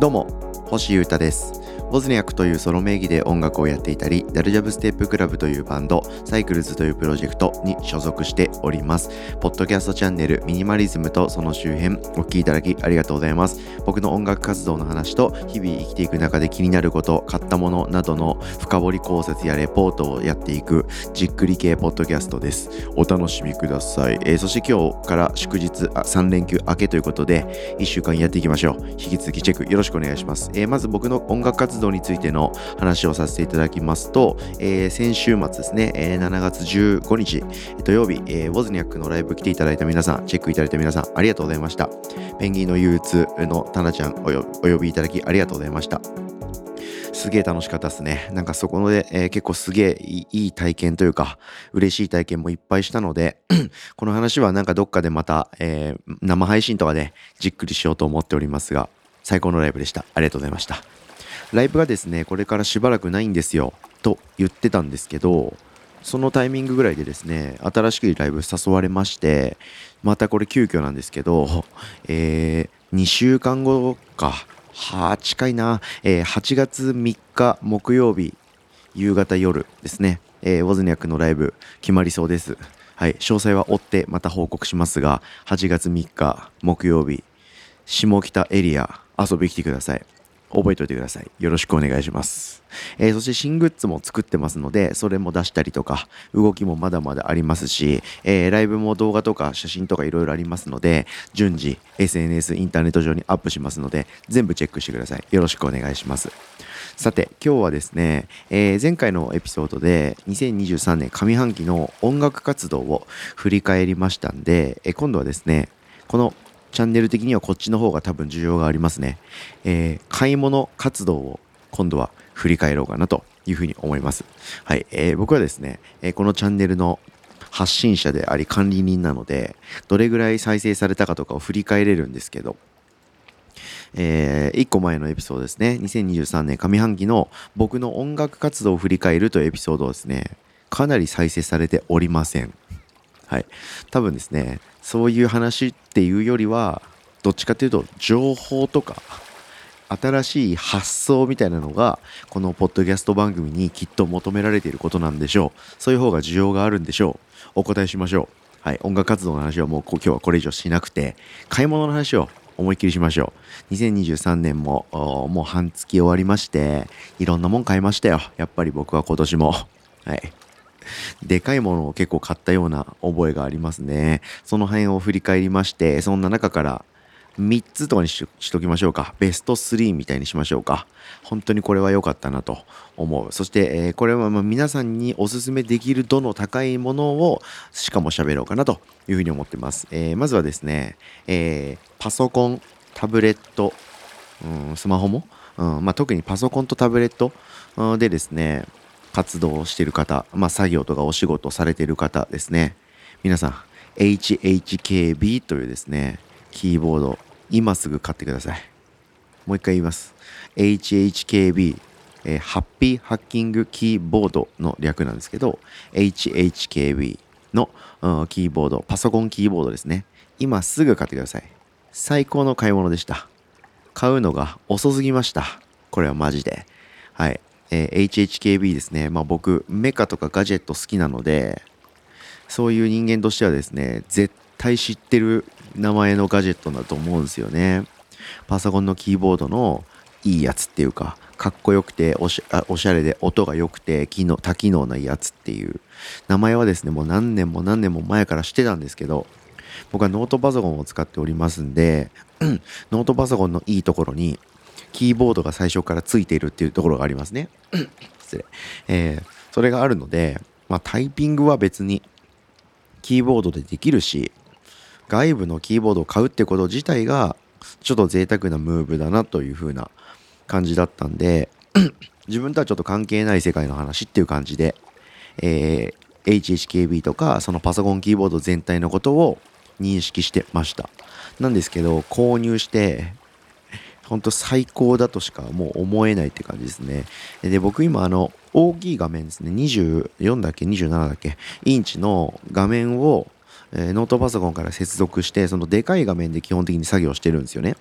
どうも星優太です。ボズニャックというソロ名義で音楽をやっていたり、ダルジャブステップクラブというバンド、サイクルズというプロジェクトに所属しております。ポッドキャストチャンネルミニマリズムとその周辺、お聴きいただきありがとうございます。僕の音楽活動の話と、日々生きていく中で気になること、買ったものなどの深掘り考察やレポートをやっていく、じっくり系ポッドキャストです。お楽しみください。えー、そして今日から祝日あ、3連休明けということで、1週間やっていきましょう。引き続きチェックよろしくお願いします。えー、まず僕の音楽活動についての話をさせていただきますと、えー、先週末ですね、えー、7月15日土曜日、えー、ウォズニャックのライブ来ていただいた皆さん、チェックいただいた皆さん、ありがとうございました。ペンギンの憂鬱のタナちゃんお呼びいただきありがとうございました。すげえ楽しかったですね。なんかそこで、えー、結構すげえいい体験というか、嬉しい体験もいっぱいしたので、この話はなんかどっかでまた、えー、生配信とかでじっくりしようと思っておりますが、最高のライブでした。ありがとうございました。ライブがですね、これからしばらくないんですよ、と言ってたんですけど、そのタイミングぐらいでですね、新しくライブ誘われまして、またこれ急遽なんですけど、えー、2週間後か、は近いな、えー、8月3日木曜日、夕方夜ですね、えー、ウォズニャックのライブ決まりそうです。はい、詳細は追ってまた報告しますが、8月3日木曜日、下北エリア遊びに来てください。覚えておいてください。よろしくお願いします。えー、そして新グッズも作ってますので、それも出したりとか、動きもまだまだありますし、えー、ライブも動画とか写真とかいろいろありますので、順次 SNS、インターネット上にアップしますので、全部チェックしてください。よろしくお願いします。さて、今日はですね、えー、前回のエピソードで2023年上半期の音楽活動を振り返りましたんで、え今度はですね、このチャンネル的にはこっちの方が多分需要がありますね。えー、買い物活動を今度は振り返ろうかなというふうに思います。はい、えー、僕はですね、えー、このチャンネルの発信者であり管理人なので、どれぐらい再生されたかとかを振り返れるんですけど、えー、1個前のエピソードですね、2023年上半期の僕の音楽活動を振り返るというエピソードをですね、かなり再生されておりません。はい。多分ですね、そういう話っていうよりは、どっちかというと、情報とか、新しい発想みたいなのが、このポッドキャスト番組にきっと求められていることなんでしょう。そういう方が需要があるんでしょう。お答えしましょう。はい。音楽活動の話はもう今日はこれ以上しなくて、買い物の話を思いっきりしましょう。2023年ももう半月終わりまして、いろんなもん買いましたよ。やっぱり僕は今年も。はい。でかいものを結構買ったような覚えがありますね。その辺を振り返りまして、そんな中から3つとかにしときましょうか。ベスト3みたいにしましょうか。本当にこれは良かったなと思う。そして、えー、これはま皆さんにおすすめできる度の高いものをしかも喋ろうかなというふうに思ってます。えー、まずはですね、えー、パソコン、タブレット、うん、スマホも、うんまあ、特にパソコンとタブレットでですね、活動をしている方、まあ、作業とかお仕事されている方ですね。皆さん、HHKB というですね、キーボード、今すぐ買ってください。もう一回言います。HHKB、えー、ハッピーハッキングキーボードの略なんですけど、HHKB の、うん、キーボード、パソコンキーボードですね。今すぐ買ってください。最高の買い物でした。買うのが遅すぎました。これはマジで。はい。えー、HHKB ですね。まあ僕、メカとかガジェット好きなので、そういう人間としてはですね、絶対知ってる名前のガジェットだと思うんですよね。パソコンのキーボードのいいやつっていうか、かっこよくておしおしゃれで音が良くて機能多機能なやつっていう名前はですねもう何年も何年も前からしてたんですけど僕はノートパソコンを使っておりますんで ノートパソコンのいいところにキーボードが最初からついているっていうところがありますね。失礼。えー、それがあるので、まあ、タイピングは別にキーボードでできるし、外部のキーボードを買うってこと自体がちょっと贅沢なムーブだなという風な感じだったんで 自分とはちょっと関係ない世界の話っていう感じで、えー、HHKB とかそのパソコンキーボード全体のことを認識してましたなんですけど購入して本当最高だとしかもう思えないって感じですね。で、僕今あの、大きい画面ですね。24だっけ ?27 だっけ？インチの画面を、えー、ノートパソコンから接続して、そのでかい画面で基本的に作業してるんですよね。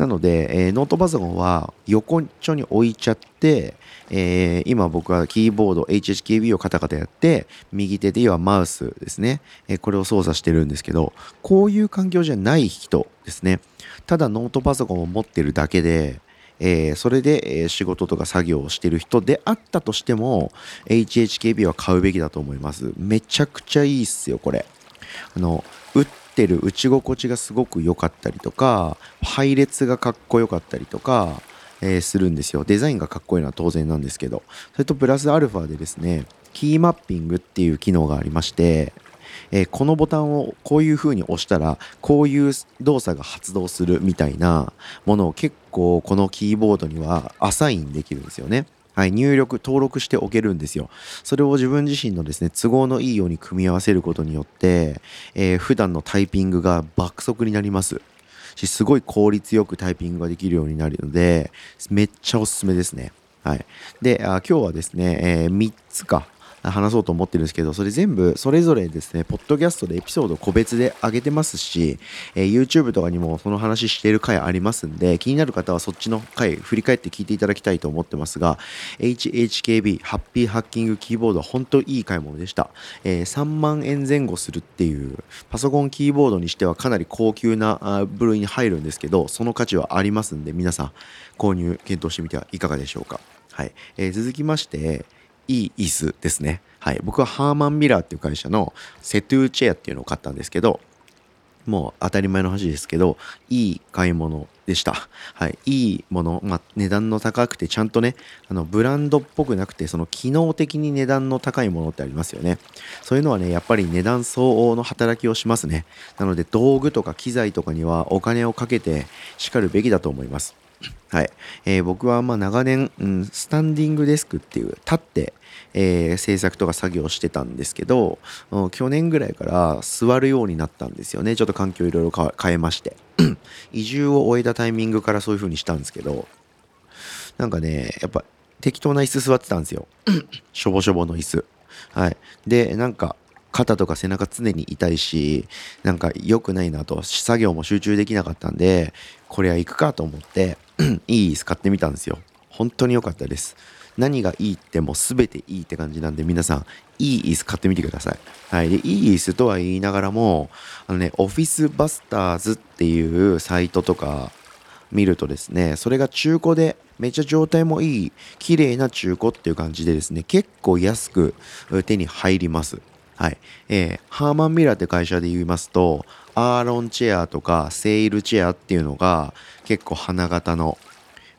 なので、えー、ノートパソコンは横っちょに置いちゃって、えー、今僕はキーボード HHKB をカタカタやって右手ではマウスですね、えー、これを操作してるんですけどこういう環境じゃない人ですね。ただノートパソコンを持ってるだけでえー、それで、え、仕事とか作業をしてる人であったとしても HHKB は買うべきだと思います。めちゃくちゃいいっすよこれ。あのてる打ち心地がすごく良かったりとか配列がかっこよかったりとかえー、するんですよ。デザインがかっこいいのは当然なんですけど。それとプラスアルファでですね、キーマッピングっていう機能がありまして、えー、このボタンをこういう風に押したらこういう動作が発動するみたいなものを結構このキーボードにはアサインできるんですよね。はい、入力、登録しておけるんですよ。それを自分自身のですね、都合のいいように組み合わせることによって、えー、普段のタイピングが爆速になります。し、すごい効率よくタイピングができるようになるので、めっちゃおすすめですね。はい。で、あ今日はですね、えー、3つか、話そうと思ってるんですけど、それ全部それぞれですね、ポッドキャストでエピソード個別で上げてますし、えー、YouTube とかにもその話してる回ありますんで、気になる方はそっちの回振り返って聞いていただきたいと思ってますが、HHKB ハッピーハッキングキーボードは本当いい買い物でした。えー、3万円前後するっていう、パソコンキーボードにしてはかなり高級な部類に入るんですけど、その価値はありますんで、皆さん購入検討してみてはいかがでしょうか。はい。えー、続きまして、いい椅子ですね。はい。僕はハーマンミラーっていう会社のセトゥーチェアっていうのを買ったんですけど、もう当たり前の話ですけど、いい買い物でした。はい。いいもの、まあ、値段の高くて、ちゃんとね、あの、ブランドっぽくなくて、その機能的に値段の高いものってありますよね。そういうのはね、やっぱり値段相応の働きをしますね。なので、道具とか機材とかにはお金をかけてしかるべきだと思います。はい。えー、僕はまあ長年、うん、スタンディングデスクっていう、立って、えー、制作とか作業してたんですけど、去年ぐらいから座るようになったんですよね。ちょっと環境いろいろ変えまして。移住を終えたタイミングからそういう風にしたんですけど、なんかね、やっぱ適当な椅子座ってたんですよ。しょぼしょぼの椅子。はい。で、なんか、肩とか背中常に痛いし、なんか良くないなと、作業も集中できなかったんで、これは行くかと思って、いい椅子買ってみたんですよ。本当に良かったです。何がいいってもう全ていいって感じなんで皆さんいい椅子買ってみてください。はい。で、いい椅子とは言いながらも、あのね、オフィスバスターズっていうサイトとか見るとですね、それが中古でめっちゃ状態もいい、綺麗な中古っていう感じでですね、結構安く手に入ります。はい。えー、ハーマンミラーって会社で言いますと、アーロンチェアとかセールチェアっていうのが結構花形の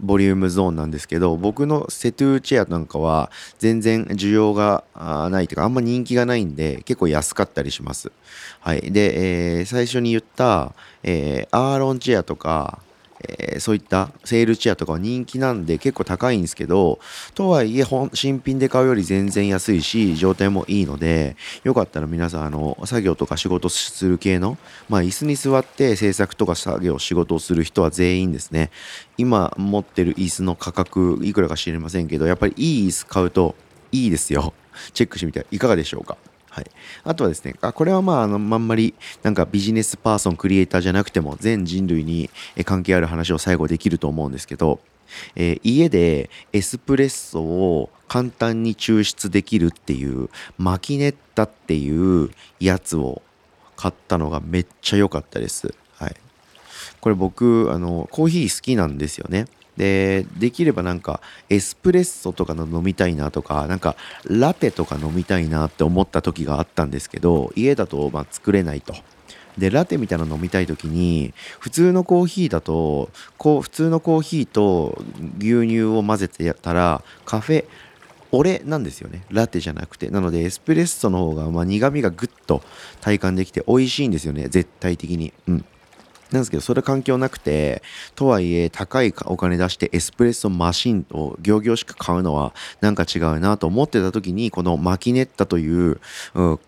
ボリュームゾーンなんですけど僕のセトゥーチェアなんかは全然需要がないというかあんま人気がないんで結構安かったりします。はい、で、えー、最初に言った、えー、アーロンチェアとかえー、そういったセールチェアとかは人気なんで結構高いんですけど、とはいえ新品で買うより全然安いし、状態もいいので、よかったら皆さん、あの、作業とか仕事する系の、まあ、椅子に座って制作とか作業、仕事をする人は全員ですね、今持ってる椅子の価格、いくらか知りませんけど、やっぱりいい椅子買うといいですよ。チェックしてみてはいかがでしょうか？はい、あとはですねあこれはまああのあんまりなんかビジネスパーソンクリエイターじゃなくても全人類に関係ある話を最後できると思うんですけど、えー、家でエスプレッソを簡単に抽出できるっていうマキネッタっていうやつを買ったのがめっちゃ良かったです。はい、これ僕あのコーヒー好きなんですよね。で、できればなんかエスプレッソとかの飲みたいなとか、なんかラテとか飲みたいなって思った時があったんですけど、家だとま作れないと。で、ラテみたいなの飲みたい時に、普通のコーヒーだと、こう、普通のコーヒーと牛乳を混ぜてやったら、カフェ、俺なんですよね。ラテじゃなくて。なので、エスプレッソの方が、ま苦味がぐっと体感できて美味しいんですよね。絶対的に。うん。なんですけど、それ環境なくて、とはいえ、高いお金出してエスプレッソマシンを行々しく買うのはなんか違うなと思ってた時に、このマキネッタという、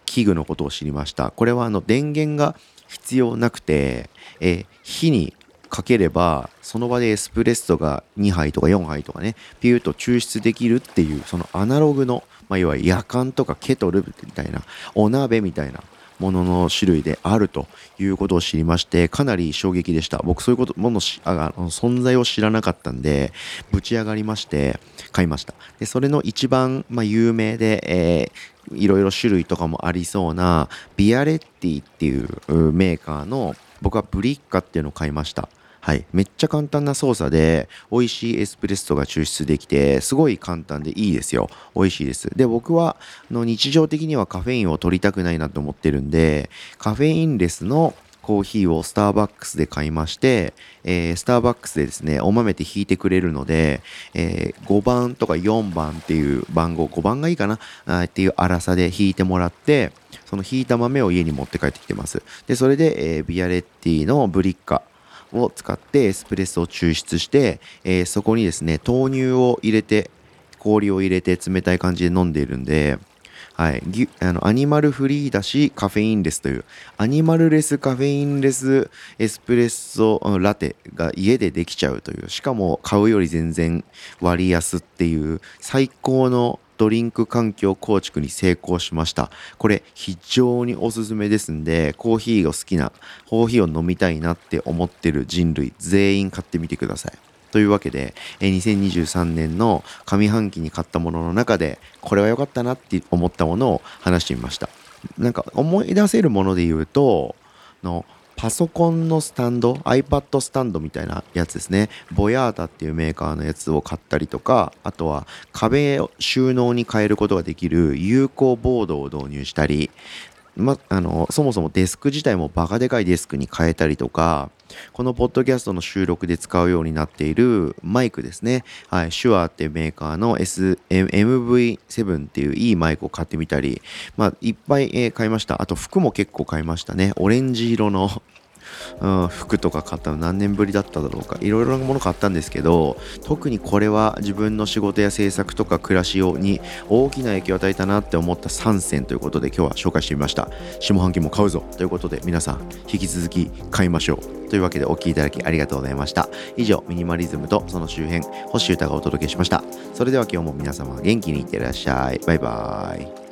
器具のことを知りました。これはあの電源が必要なくて、え火にかければ、その場でエスプレッソが2杯とか4杯とかね、ピューと抽出できるっていう、そのアナログの、まあ、要は夜間とかケトルみたいな、お鍋みたいなものの種類であるということを知りまして、かなり衝撃でした。僕そういうこと、ものあの存在を知らなかったんで、ぶち上がりまして、買いました。で、それの一番、まあ、有名で、えー、いろいろ種類とかもありそうな、ビアレッティっていうメーカーの、僕はブリッカっていうのを買いました。はい。めっちゃ簡単な操作で、美味しいエスプレッソが抽出できて、すごい簡単でいいですよ。美味しいです。で、僕は、の日常的にはカフェインを取りたくないなと思ってるんで、カフェインレスのコーヒーをスターバックスで買いまして、えー、スターバックスでですね、お豆で引いてくれるので、えー、5番とか4番っていう番号、5番がいいかな？っていう粗さで引いてもらって、その引いた豆を家に持って帰ってきてます。で、それで、えー、ビアレッティのブリッカを使ってエスプレッソを抽出して、えー、そこにですね、豆乳を入れて、氷を入れて冷たい感じで飲んでいるんで、はい、あのアニマルフリーだしカフェインレスというアニマルレスカフェインレスエスプレッソラテが家でできちゃうというしかも買うより全然割安っていう最高のドリンク環境構築に成功しました。これ非常におすすめですんで、コーヒーが好きな、コーヒーを飲みたいなって思ってる人類全員買ってみてください。というわけで、2023年の上半期に買ったものの中で、これは良かったなって思ったものを話してみました。なんか思い出せるもので言うと、のパソコンのスタンド iPad スタンドみたいなやつですね。ボヤータっていうメーカーのやつを買ったりとかあとは壁収納に変えることができる有効ボードを導入したりま、あの、そもそもデスク自体もバカでかいデスクに変えたりとか、このポッドキャストの収録で使うようになっているマイクですね。はい、シュアーっていうメーカーの S、MV7 っていういいマイクを買ってみたり、まあ、いっぱい、え買いました。あと服も結構買いましたね。オレンジ色のうん、服とか買ったの何年ぶりだっただろうか。いろいろなもの買ったんですけど特にこれは自分の仕事や制作とか暮らしに大きな影響を与えたなって思った3選ということで今日は紹介してみました。下半期も買うぞということで皆さん引き続き買いましょうというわけでお聴きいただきありがとうございました。以上ミニマリズムとその周辺星歌がお届けしました。それでは今日も皆様元気にいってらっしゃい。バイバーイ。